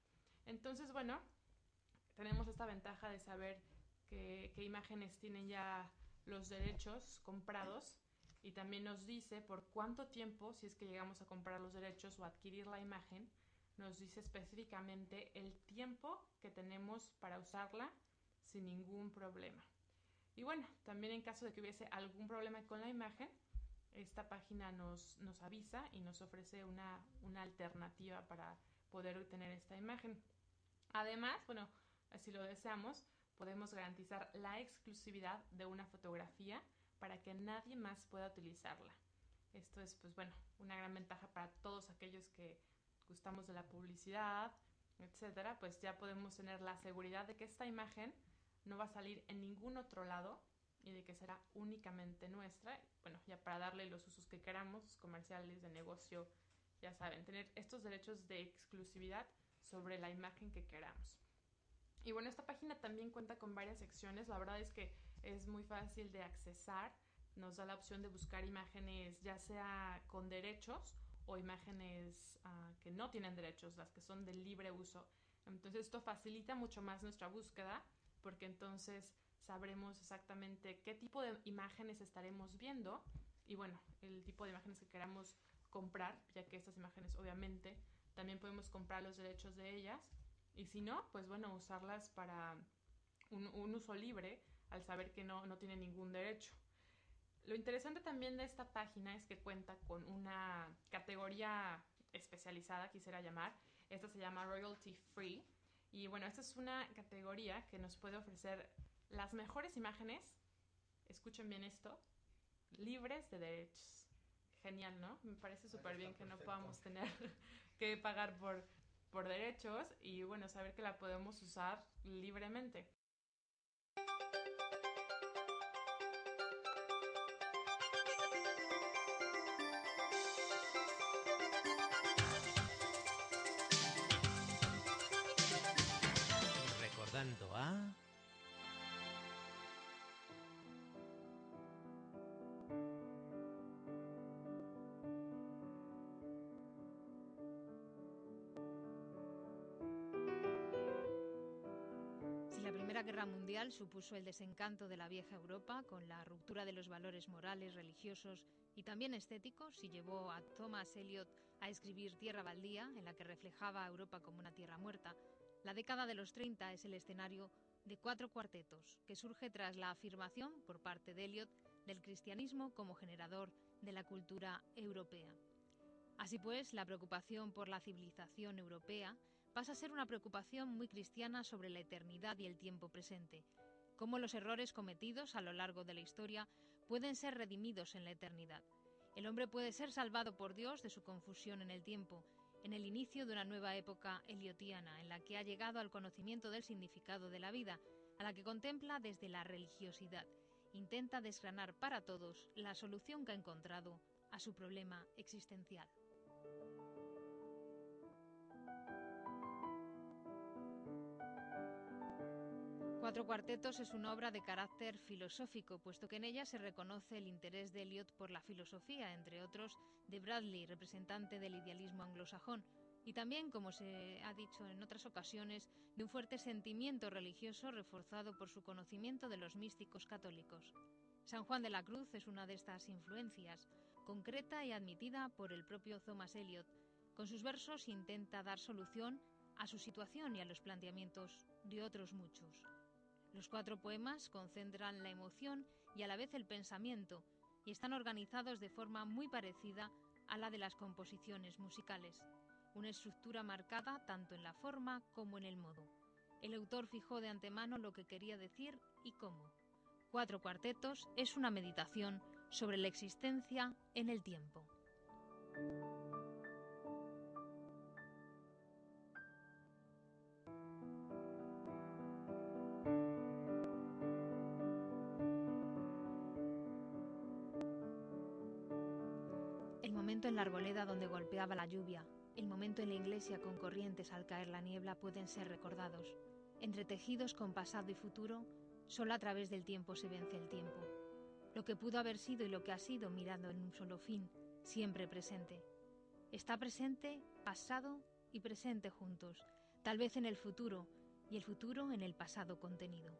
Entonces, bueno, tenemos esta ventaja de saber qué imágenes tienen ya los derechos comprados y también nos dice por cuánto tiempo, si es que llegamos a comprar los derechos o adquirir la imagen, nos dice específicamente el tiempo que tenemos para usarla sin ningún problema. Y bueno, también en caso de que hubiese algún problema con la imagen, esta página nos, nos avisa y nos ofrece una, una alternativa para poder obtener esta imagen. Además, bueno, si lo deseamos, podemos garantizar la exclusividad de una fotografía para que nadie más pueda utilizarla. Esto es, pues bueno, una gran ventaja para todos aquellos que gustamos de la publicidad, etcétera, pues ya podemos tener la seguridad de que esta imagen no va a salir en ningún otro lado y de que será únicamente nuestra. Bueno, ya para darle los usos que queramos, comerciales, de negocio, ya saben, tener estos derechos de exclusividad sobre la imagen que queramos. Y bueno, esta página también cuenta con varias secciones. La verdad es que es muy fácil de accesar. Nos da la opción de buscar imágenes ya sea con derechos o imágenes uh, que no tienen derechos, las que son de libre uso. Entonces esto facilita mucho más nuestra búsqueda porque entonces sabremos exactamente qué tipo de imágenes estaremos viendo y bueno, el tipo de imágenes que queramos comprar, ya que estas imágenes obviamente también podemos comprar los derechos de ellas y si no, pues bueno, usarlas para un, uso libre al saber que no, no tiene ningún derecho. Lo interesante también de esta página es que cuenta con una categoría especializada, quisiera llamar. Esta se llama Royalty Free. Y bueno, esta es una categoría que nos puede ofrecer las mejores imágenes escuchen bien esto, libres de derechos. Genial, ¿no? Me parece súper bien que no podamos tener que pagar por, por derechos y bueno, saber que la podemos usar libremente. Guerra Mundial supuso el desencanto de la vieja Europa con la ruptura de los valores morales, religiosos y también estéticos y llevó a Thomas Eliot a escribir Tierra Baldía, en la que reflejaba a Europa como una tierra muerta, la década de los 30 es el escenario de cuatro cuartetos, que surge tras la afirmación por parte de Eliot del cristianismo como generador de la cultura europea. Así pues, la preocupación por la civilización europea pasa a ser una preocupación muy cristiana sobre la eternidad y el tiempo presente, cómo los errores cometidos a lo largo de la historia pueden ser redimidos en la eternidad. El hombre puede ser salvado por Dios de su confusión en el tiempo, en el inicio de una nueva época eliotiana, en la que ha llegado al conocimiento del significado de la vida, a la que contempla desde la religiosidad. Intenta desgranar para todos la solución que ha encontrado a su problema existencial. Cuatro cuartetos es una obra de carácter filosófico, puesto que en ella se reconoce el interés de Eliot por la filosofía, entre otros de Bradley, representante del idealismo anglosajón, y también, como se ha dicho en otras ocasiones, de un fuerte sentimiento religioso reforzado por su conocimiento de los místicos católicos. San Juan de la Cruz es una de estas influencias, concreta y admitida por el propio Thomas Eliot. Con sus versos intenta dar solución a su situación y a los planteamientos de otros muchos. Los cuatro poemas concentran la emoción y a la vez el pensamiento y están organizados de forma muy parecida a la de las composiciones musicales, una estructura marcada tanto en la forma como en el modo. El autor fijó de antemano lo que quería decir y cómo. Cuatro cuartetos es una meditación sobre la existencia en el tiempo. Donde golpeaba la lluvia, el momento en la iglesia con corrientes al caer la niebla pueden ser recordados. Entretejidos con pasado y futuro, solo a través del tiempo se vence el tiempo. Lo que pudo haber sido y lo que ha sido mirando en un solo fin, siempre presente. Está presente, pasado y presente juntos, tal vez en el futuro y el futuro en el pasado contenido.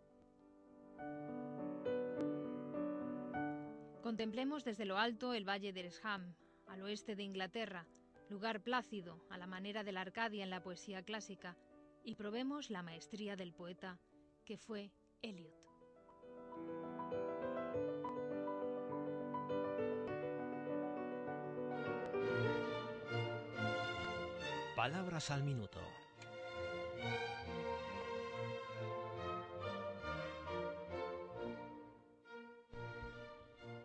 Contemplemos desde lo alto el valle de Eresham, al oeste de Inglaterra, lugar plácido a la manera de la Arcadia en la poesía clásica, y probemos la maestría del poeta que fue Eliot. Palabras al minuto.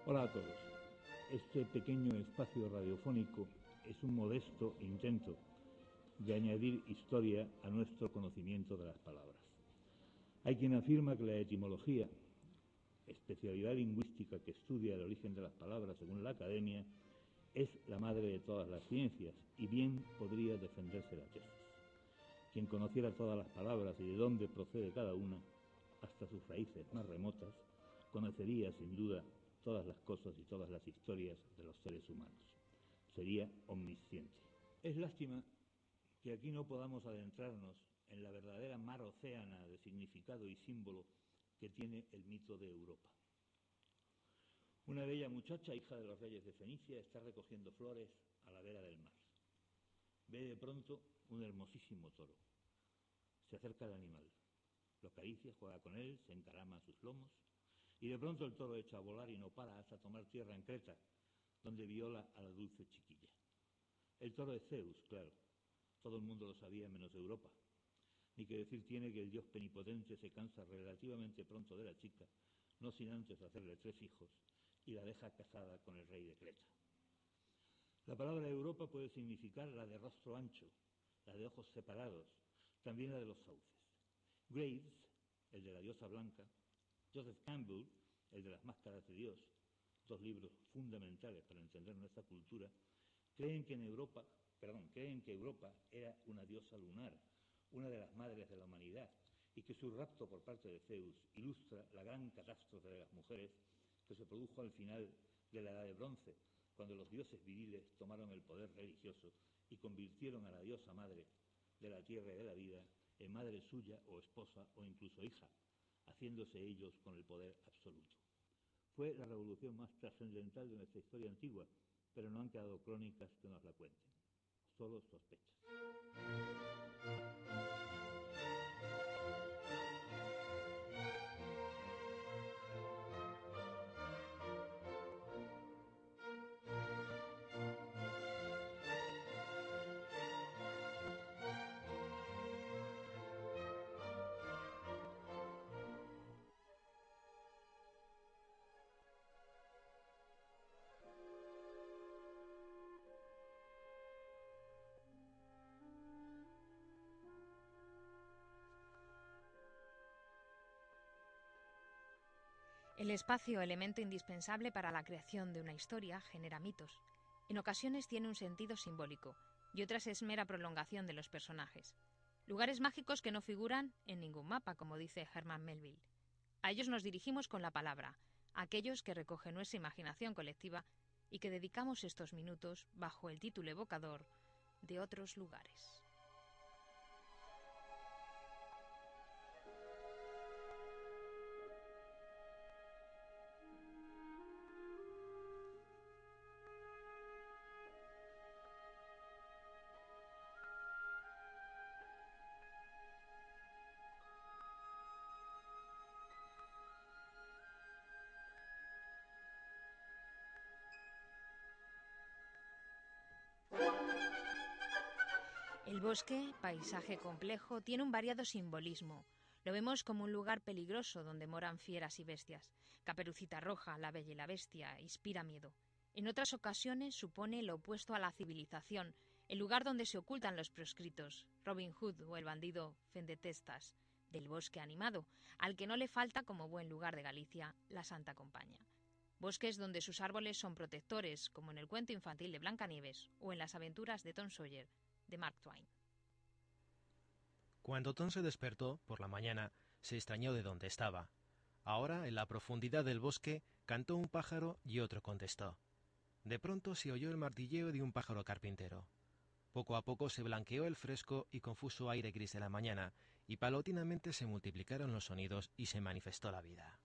Hola a todos. Este pequeño espacio radiofónico es un modesto intento de añadir historia a nuestro conocimiento de las palabras. Hay quien afirma que la etimología, especialidad lingüística que estudia el origen de las palabras según la academia, es la madre de todas las ciencias y bien podría defenderse la tesis. Quien conociera todas las palabras y de dónde procede cada una, hasta sus raíces más remotas, conocería sin duda todas las cosas y todas las historias de los seres humanos. Sería omnisciente. Es lástima que aquí no podamos adentrarnos en la verdadera mar océana de significado y símbolo que tiene el mito de Europa. Una bella muchacha, hija de los reyes de Fenicia, está recogiendo flores a la vera del mar. Ve de pronto un hermosísimo toro. Se acerca al animal, lo acaricia, juega con él, se encarama a sus lomos y de pronto el toro echa a volar y no para hasta tomar tierra en Creta, donde viola a la dulce chiquilla. El toro es Zeus, claro. Todo el mundo lo sabía menos Europa. Ni que decir tiene que el dios penipotente se cansa relativamente pronto de la chica, no sin antes hacerle tres hijos, y la deja casada con el rey de Creta. La palabra Europa puede significar la de rostro ancho, la de ojos separados, también la de los sauces. Graves, el de la diosa blanca, Joseph Campbell, el de las máscaras de Dios, dos libros fundamentales para entender nuestra cultura, creen que en Europa, perdón, creen que Europa era una diosa lunar, una de las madres de la humanidad, y que su rapto por parte de Zeus ilustra la gran catástrofe de las mujeres que se produjo al final de la Edad de Bronce, cuando los dioses viriles tomaron el poder religioso y convirtieron a la diosa madre de la tierra y de la vida en madre suya o esposa o incluso hija, haciéndose ellos con el poder absoluto. Fue la revolución más trascendental de nuestra historia antigua, pero no han quedado crónicas que nos la cuenten, solo sospechas. El espacio, elemento indispensable para la creación de una historia, genera mitos. En ocasiones tiene un sentido simbólico y otras es mera prolongación de los personajes. Lugares mágicos que no figuran en ningún mapa, como dice Herman Melville. A ellos nos dirigimos con la palabra, aquellos que recogen nuestra imaginación colectiva y que dedicamos estos minutos bajo el título evocador de otros lugares. Bosque, paisaje complejo, tiene un variado simbolismo. Lo vemos como un lugar peligroso donde moran fieras y bestias. Caperucita Roja, la Bella y la Bestia, inspira miedo. En otras ocasiones supone lo opuesto a la civilización, el lugar donde se ocultan los proscritos, Robin Hood o el bandido Fendetestas, del bosque animado, al que no le falta, como buen lugar de Galicia, la Santa Compañía. Bosques donde sus árboles son protectores, como en el cuento infantil de Blancanieves o en las aventuras de Tom Sawyer, de Mark Twain. Cuando Tom se despertó por la mañana, se extrañó de dónde estaba. Ahora, en la profundidad del bosque, cantó un pájaro y otro contestó. De pronto se oyó el martilleo de un pájaro carpintero. Poco a poco se blanqueó el fresco y confuso aire gris de la mañana, y paulatinamente se multiplicaron los sonidos y se manifestó la vida.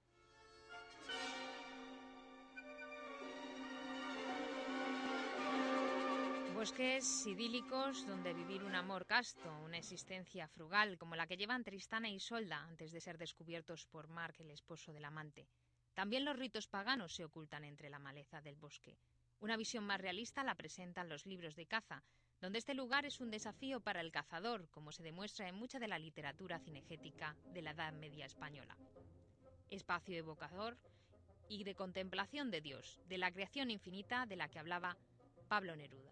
Bosques idílicos donde vivir un amor casto, una existencia frugal como la que llevan Tristana y Isolda antes de ser descubiertos por Mark, el esposo del amante. También los ritos paganos se ocultan entre la maleza del bosque. Una visión más realista la presentan los libros de caza, donde este lugar es un desafío para el cazador, como se demuestra en mucha de la literatura cinegética de la Edad Media española. Espacio evocador y de contemplación de Dios, de la creación infinita de la que hablaba Pablo Neruda.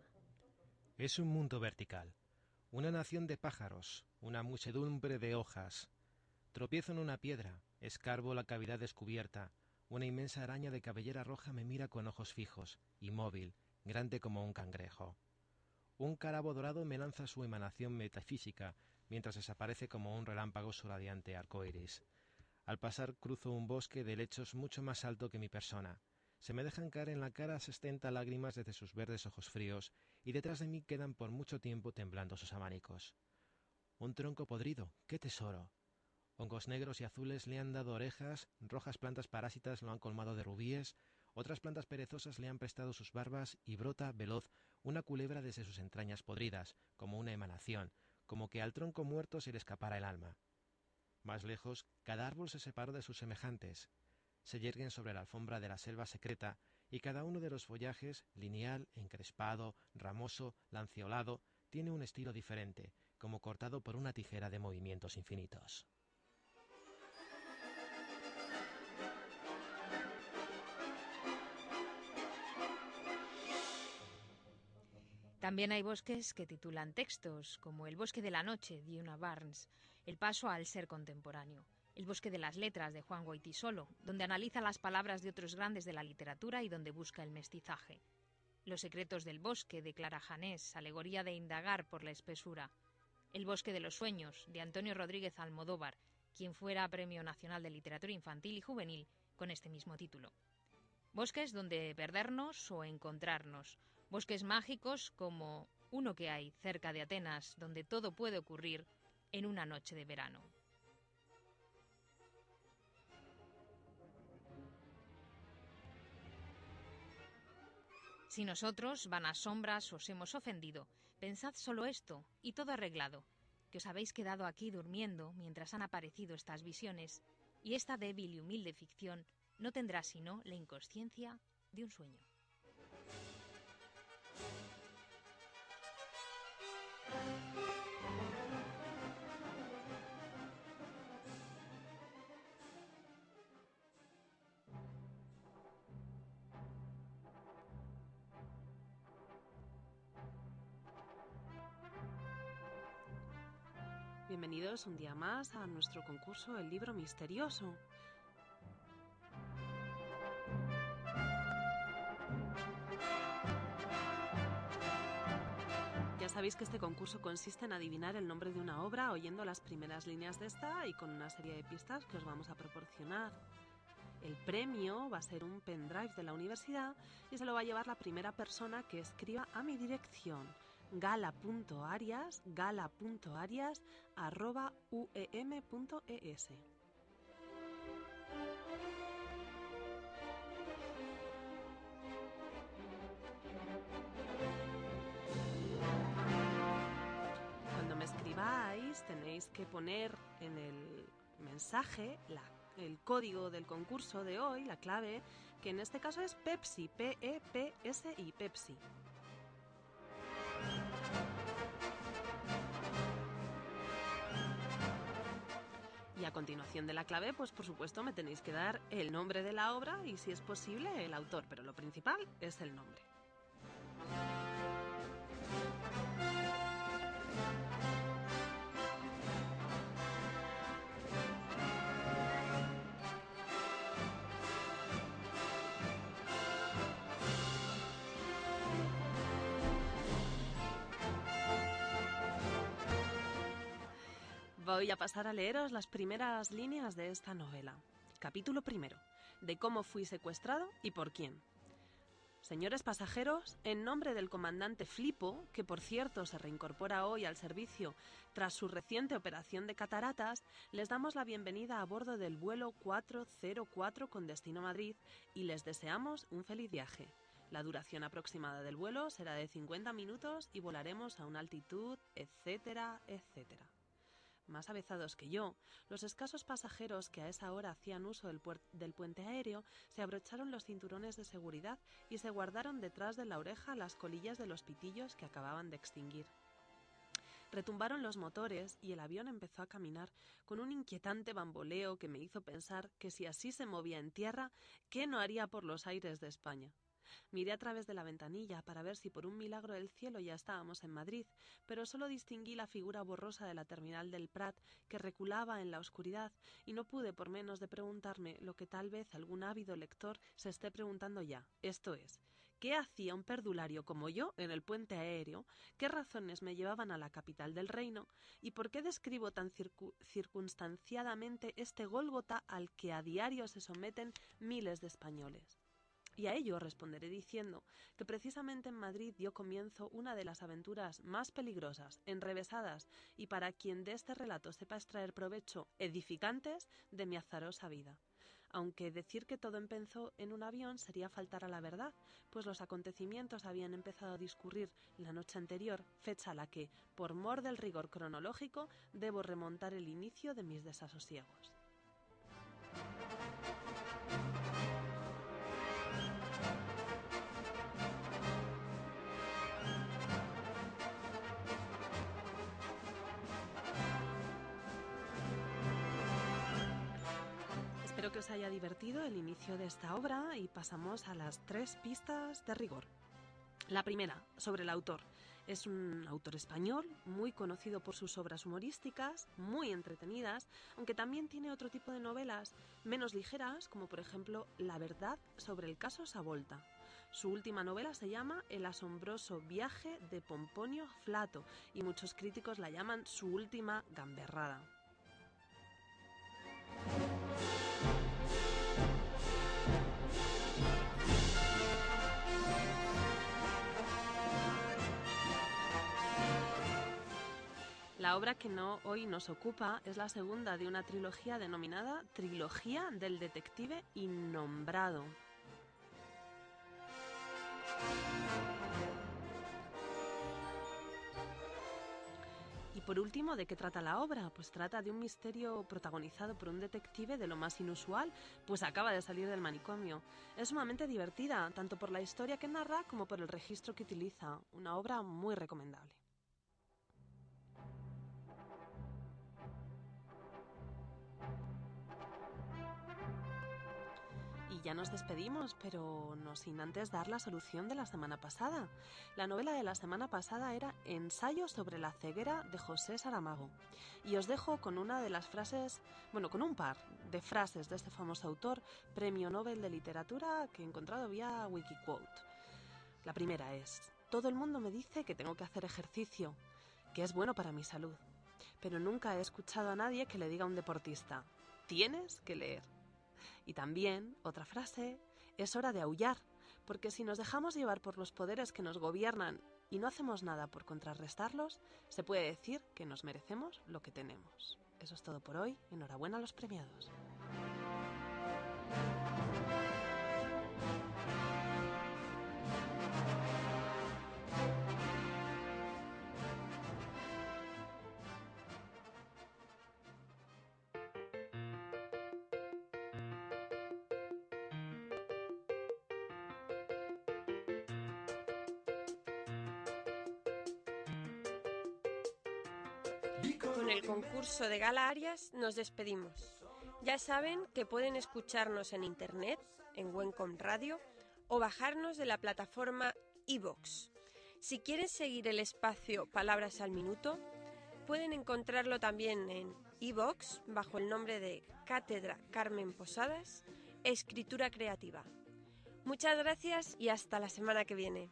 Es un mundo vertical, una nación de pájaros, una muchedumbre de hojas. Tropiezo en una piedra, escarbo la cavidad descubierta, una inmensa araña de cabellera roja me mira con ojos fijos, inmóvil, grande como un cangrejo. Un carabo dorado me lanza su emanación metafísica, mientras desaparece como un relámpago su radiante arcoíris. Al pasar cruzo un bosque de lechos mucho más alto que mi persona. Se me dejan caer en la cara sesenta lágrimas desde sus verdes ojos fríos, y detrás de mí quedan por mucho tiempo temblando sus abanicos. Un tronco podrido, qué tesoro. Hongos negros y azules le han dado orejas, rojas plantas parásitas lo han colmado de rubíes, otras plantas perezosas le han prestado sus barbas y brota, veloz, una culebra desde sus entrañas podridas, como una emanación, como que al tronco muerto se le escapara el alma. Más lejos, cada árbol se separó de sus semejantes, se yerguen sobre la alfombra de la selva secreta, y cada uno de los follajes, lineal, encrespado, ramoso, lanceolado, tiene un estilo diferente, como cortado por una tijera de movimientos infinitos. También hay bosques que titulan textos, como El bosque de la noche de una Barnes, El paso al ser contemporáneo. El bosque de las letras de Juan Goitisolo, donde analiza las palabras de otros grandes de la literatura y donde busca el mestizaje. Los secretos del bosque de Clara Janés, alegoría de indagar por la espesura. El bosque de los sueños de Antonio Rodríguez Almodóvar, quien fuera Premio Nacional de Literatura Infantil y Juvenil con este mismo título. Bosques donde perdernos o encontrarnos. Bosques mágicos como uno que hay cerca de Atenas, donde todo puede ocurrir en una noche de verano. Si nosotros, vanas sombras, os hemos ofendido, pensad solo esto, y todo arreglado, que os habéis quedado aquí durmiendo mientras han aparecido estas visiones, y esta débil y humilde ficción no tendrá sino la inconsciencia de un sueño. Bienvenidos un día más a nuestro concurso El libro misterioso. Ya sabéis que este concurso consiste en adivinar el nombre de una obra oyendo las primeras líneas de esta y con una serie de pistas que os vamos a proporcionar. El premio va a ser un pendrive de la universidad y se lo va a llevar la primera persona que escriba a mi dirección gala.arias, gala.arias, arroba uem.es. Cuando me escribáis tenéis que poner en el mensaje el código del concurso de hoy, la clave, que en este caso es Pepsi, P-E-P-S-I, Pepsi. Y a continuación de la clave, pues por supuesto me tenéis que dar el nombre de la obra y si es posible el autor, pero lo principal es el nombre. Voy a pasar a leeros las primeras líneas de esta novela. Capítulo primero. De cómo fui secuestrado y por quién. Señores pasajeros, en nombre del comandante Flipo, que por cierto se reincorpora hoy al servicio tras su reciente operación de cataratas, les damos la bienvenida a bordo del vuelo 404 con destino Madrid y les deseamos un feliz viaje. La duración aproximada del vuelo será de 50 minutos y volaremos a una altitud, etcétera, etcétera más avezados que yo, los escasos pasajeros que a esa hora hacían uso del, del puente aéreo se abrocharon los cinturones de seguridad y se guardaron detrás de la oreja las colillas de los pitillos que acababan de extinguir. Retumbaron los motores y el avión empezó a caminar con un inquietante bamboleo que me hizo pensar que si así se movía en tierra, ¿qué no haría por los aires de España? Miré a través de la ventanilla para ver si por un milagro del cielo ya estábamos en Madrid, pero solo distinguí la figura borrosa de la terminal del Prat que reculaba en la oscuridad y no pude por menos de preguntarme lo que tal vez algún ávido lector se esté preguntando ya, esto es, ¿qué hacía un perdulario como yo en el puente aéreo? ¿Qué razones me llevaban a la capital del reino? ¿Y por qué describo tan circu- circunstanciadamente este Gólgota al que a diario se someten miles de españoles? Y a ello responderé diciendo que precisamente en Madrid dio comienzo una de las aventuras más peligrosas, enrevesadas y para quien de este relato sepa extraer provecho edificantes de mi azarosa vida. Aunque decir que todo empezó en un avión sería faltar a la verdad, pues los acontecimientos habían empezado a discurrir la noche anterior, fecha a la que, por mor del rigor cronológico, debo remontar el inicio de mis desasosiegos. Espero que os haya divertido el inicio de esta obra y pasamos a las tres pistas de rigor. La primera, sobre el autor. Es un autor español muy conocido por sus obras humorísticas, muy entretenidas, aunque también tiene otro tipo de novelas menos ligeras, como por ejemplo La verdad sobre el caso Savolta. Su última novela se llama El asombroso viaje de Pomponio Flato y muchos críticos la llaman su última gamberrada. La obra que no hoy nos ocupa es la segunda de una trilogía denominada Trilogía del Detective Innombrado. Y por último, ¿de qué trata la obra? Pues trata de un misterio protagonizado por un detective de lo más inusual, pues acaba de salir del manicomio. Es sumamente divertida, tanto por la historia que narra como por el registro que utiliza. Una obra muy recomendable. Ya nos despedimos, pero no sin antes dar la solución de la semana pasada. La novela de la semana pasada era Ensayo sobre la ceguera de José Saramago. Y os dejo con una de las frases, bueno, con un par de frases de este famoso autor, premio Nobel de Literatura que he encontrado vía Wikiquote. La primera es, todo el mundo me dice que tengo que hacer ejercicio, que es bueno para mi salud, pero nunca he escuchado a nadie que le diga a un deportista, tienes que leer. Y también, otra frase, es hora de aullar, porque si nos dejamos llevar por los poderes que nos gobiernan y no hacemos nada por contrarrestarlos, se puede decir que nos merecemos lo que tenemos. Eso es todo por hoy. Enhorabuena a los premiados. El concurso de Gala Arias nos despedimos. Ya saben que pueden escucharnos en internet, en Wencom Radio, o bajarnos de la plataforma iVox. Si quieren seguir el espacio Palabras al Minuto, pueden encontrarlo también en iVox bajo el nombre de Cátedra Carmen Posadas, Escritura Creativa. Muchas gracias y hasta la semana que viene.